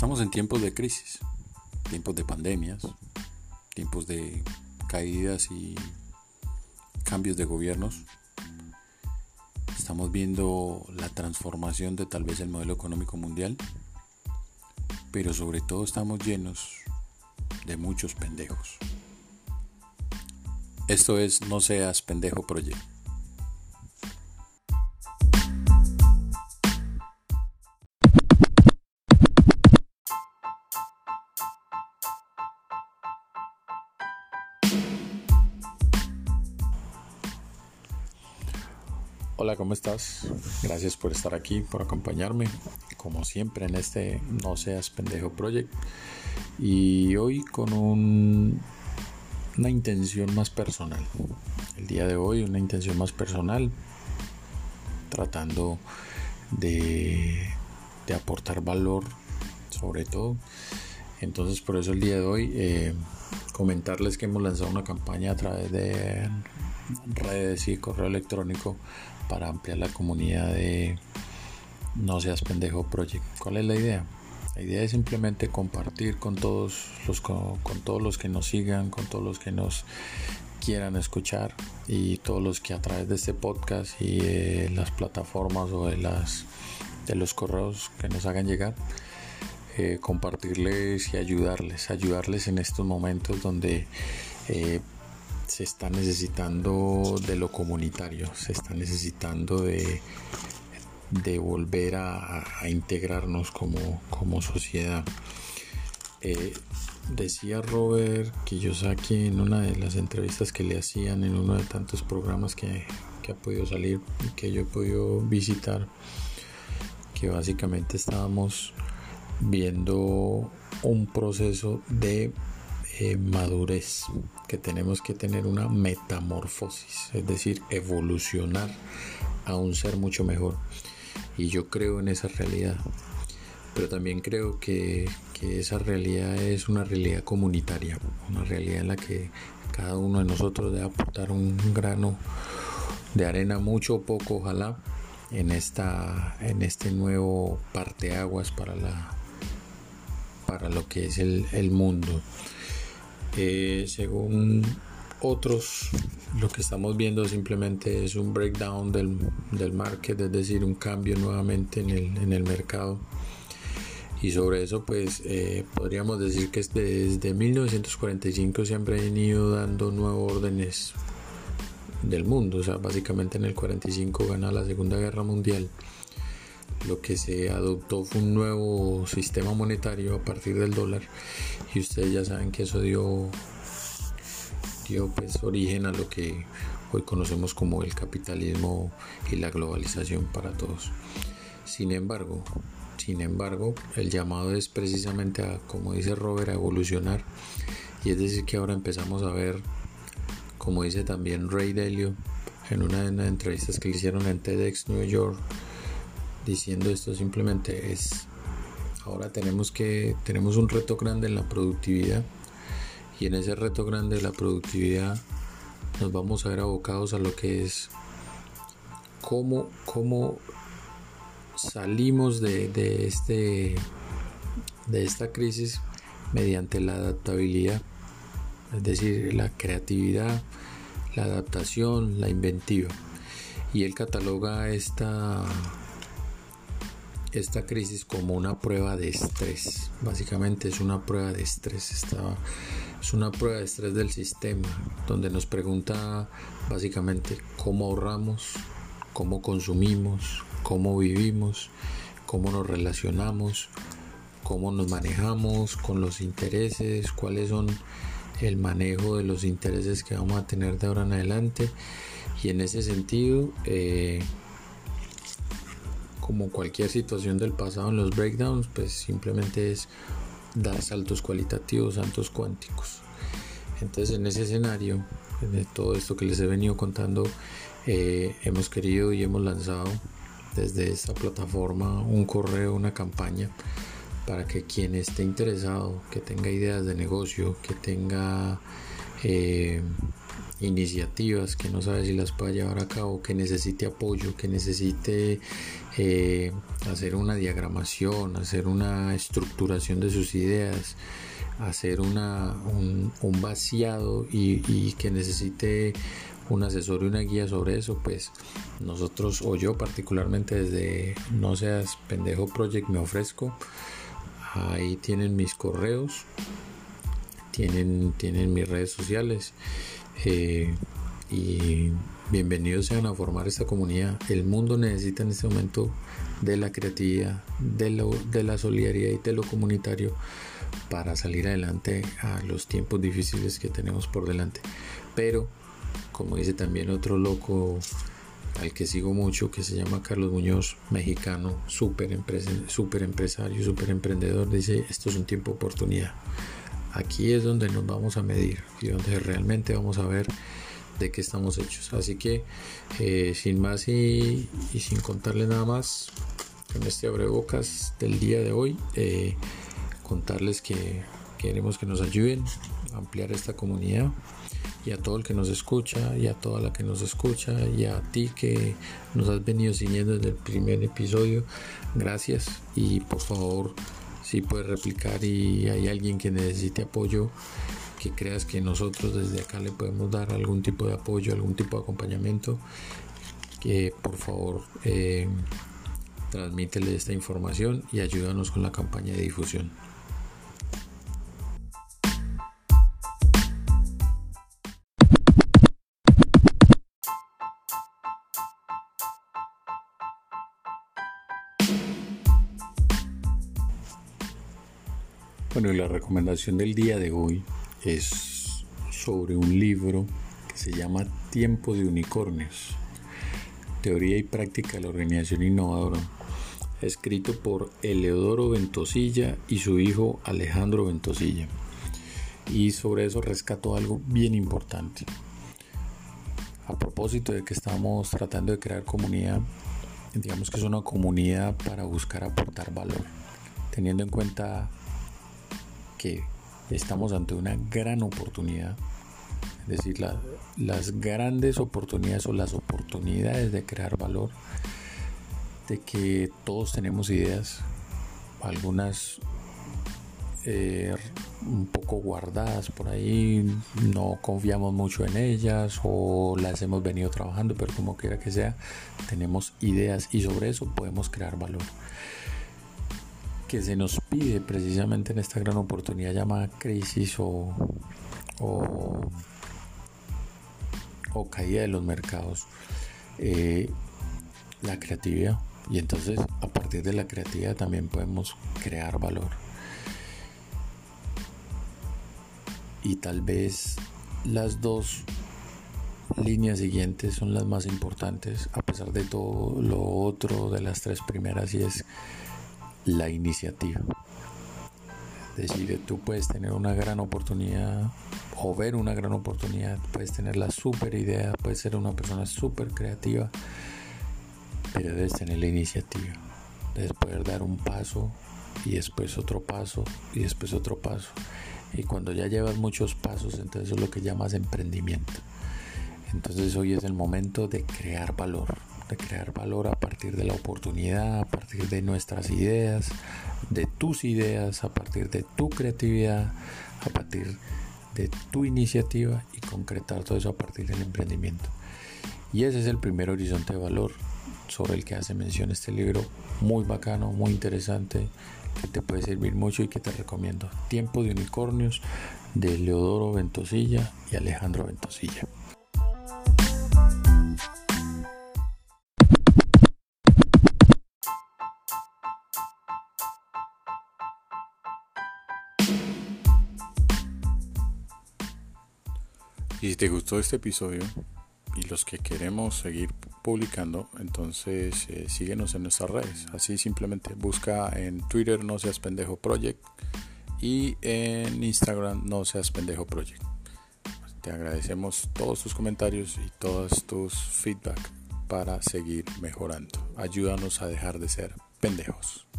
Estamos en tiempos de crisis, tiempos de pandemias, tiempos de caídas y cambios de gobiernos. Estamos viendo la transformación de tal vez el modelo económico mundial, pero sobre todo estamos llenos de muchos pendejos. Esto es No seas pendejo proyecto. Hola, ¿cómo estás? Gracias por estar aquí, por acompañarme, como siempre en este No Seas Pendejo Project. Y hoy con un, una intención más personal. El día de hoy una intención más personal, tratando de, aportar valor sobre todo. Entonces por eso el día de hoy eh, comentarles que hemos lanzado una campaña a través de redes y correo electrónico para ampliar la comunidad de No Seas Pendejo Project. ¿Cuál es la idea? La idea es simplemente compartir con todos los, con, todos los que nos sigan, con todos los que nos quieran escuchar y todos los que a través de este podcast y de las plataformas o de las de los correos que nos hagan llegar eh, compartirles y ayudarles ayudarles en estos momentos donde eh, se está necesitando de lo comunitario, se está necesitando de, de volver a, integrarnos como, como sociedad. Eh, decía Robert saqué en una de las entrevistas que le hacían en uno de tantos programas que, que ha podido salir y que yo he podido visitar, que básicamente estábamos viendo un proceso de eh, madurez, que tenemos que tener una metamorfosis, es decir, evolucionar a un ser mucho mejor. Y yo creo en esa realidad, pero también creo que, que esa realidad es una realidad comunitaria, una realidad en la que cada uno de nosotros debe aportar un grano de arena, mucho o poco, ojalá, en, esta, en este nuevo parteaguas para, la, para lo que es el, el mundo. Eh, según otros, lo que estamos viendo simplemente es un breakdown del, del market, es decir, un cambio nuevamente en el, en el mercado. Y sobre eso, pues eh, podríamos decir que desde 1945 siempre han ido dando nuevos órdenes del mundo. O sea, básicamente en el 45 gana la Segunda Guerra Mundial lo que se adoptó fue un nuevo sistema monetario a partir del dólar y ustedes ya saben que eso dio, dio pues origen a lo que hoy conocemos como el capitalismo y la globalización para todos. Sin embargo, sin embargo, el llamado es precisamente a, como dice Robert, a evolucionar. Y es decir, que ahora empezamos a ver, como dice también Ray Dalio, en una de las entrevistas que le hicieron en TEDx New York, diciendo esto simplemente es ahora tenemos que tenemos un reto grande en la productividad y en ese reto grande de la productividad nos vamos a ver abocados a lo que es cómo, cómo salimos de, de, este de esta crisis mediante la adaptabilidad es decir la creatividad la adaptación la inventiva. Y él cataloga esta esta crisis como una prueba de estrés. Básicamente es una prueba de estrés. es una prueba de estrés del sistema donde nos pregunta básicamente cómo ahorramos, cómo consumimos, cómo vivimos, cómo nos relacionamos, cómo nos manejamos con los intereses, cuáles son el manejo de los intereses que vamos a tener de ahora en adelante. Y en ese sentido, eh, como cualquier situación del pasado en los breakdowns, pues simplemente es dar saltos cualitativos, saltos cuánticos. Entonces en ese escenario, en todo esto que les he venido contando, eh, hemos querido y hemos lanzado desde esta plataforma un correo, una campaña para que quien esté interesado, que tenga ideas de negocio, que tenga eh, iniciativas que no sabe si las pueda llevar a cabo, que necesite apoyo, que necesite eh, hacer una diagramación, hacer una estructuración de sus ideas, hacer una, un, vaciado y, que necesite un asesor y una guía sobre eso, pues nosotros o yo particularmente desde No Seas Pendejo Project me ofrezco. Ahí tienen mis correos, tienen, tienen mis redes sociales eh, y bienvenidos sean a formar esta comunidad. El mundo necesita en este momento de la creatividad, de, lo, de la solidaridad y de lo comunitario para salir adelante a los tiempos difíciles que tenemos por delante. Pero, como dice también otro loco al que sigo mucho, que se llama Carlos Muñoz, mexicano, súper empresario, súper emprendedor, dice, esto es un tiempo de oportunidad. Aquí es donde nos vamos a medir y donde realmente vamos a ver de qué estamos hechos. Así que, eh, sin más y, sin contarle nada más, con este abrebocas del día de hoy, eh, contarles que queremos que nos ayuden a ampliar esta comunidad y a todo el que nos escucha y a toda la que nos escucha y a ti que nos has venido siguiendo desde el primer episodio. Gracias y por favor si puedes replicar y hay alguien que necesite apoyo, que creas que nosotros desde acá le podemos dar algún tipo de apoyo, algún tipo de acompañamiento, que por favor eh, transmítele esta información y ayúdanos con la campaña de difusión. Bueno, y la recomendación del día de hoy es sobre un libro que se llama Tiempo de Unicornios, Teoría y Práctica de la Organización Innovadora, escrito por Eleodoro Ventosilla y su hijo Alejandro Ventosilla. Y sobre eso rescato algo bien importante. A propósito de que estamos tratando de crear comunidad, digamos que es una comunidad para buscar aportar valor, teniendo en cuenta que estamos ante una gran oportunidad, es decir, las grandes oportunidades o las oportunidades de crear valor, de que todos tenemos ideas, algunas eh, un poco guardadas por ahí, no confiamos mucho en ellas o las hemos venido trabajando, pero como quiera que sea, tenemos ideas y sobre eso podemos crear valor que se nos pide precisamente en esta gran oportunidad llamada crisis o, o, caída de los mercados, eh, la creatividad. Y entonces a partir de la creatividad también podemos crear valor. Y tal vez las dos líneas siguientes son las más importantes, a pesar de todo lo otro de las tres primeras, y es la iniciativa. Es decir, tú puedes tener una gran oportunidad o ver una gran oportunidad, puedes tener la super idea, puedes ser una persona súper creativa, pero debes tener la iniciativa. Debes poder dar un paso y después otro paso y después otro paso. Y cuando ya llevas muchos pasos, entonces es lo que llamas emprendimiento. Entonces hoy es el momento de crear valor de crear valor a partir de la oportunidad, a partir de nuestras ideas, de tus ideas, a partir de tu creatividad, a partir de tu iniciativa y concretar todo eso a partir del emprendimiento. Y ese es el primer horizonte de valor sobre el que hace mención este libro, muy bacano, muy interesante, que te puede servir mucho y que te recomiendo. Tiempo de unicornios de Leodoro Ventosilla y Alejandro Ventosilla. Y si te gustó este episodio y los que queremos seguir publicando, entonces eh, síguenos en nuestras redes. Así simplemente busca en Twitter No Seas Pendejo Project y en Instagram No Seas Pendejo Project. Te agradecemos todos tus comentarios y todos tus feedback para seguir mejorando. Ayúdanos a dejar de ser pendejos.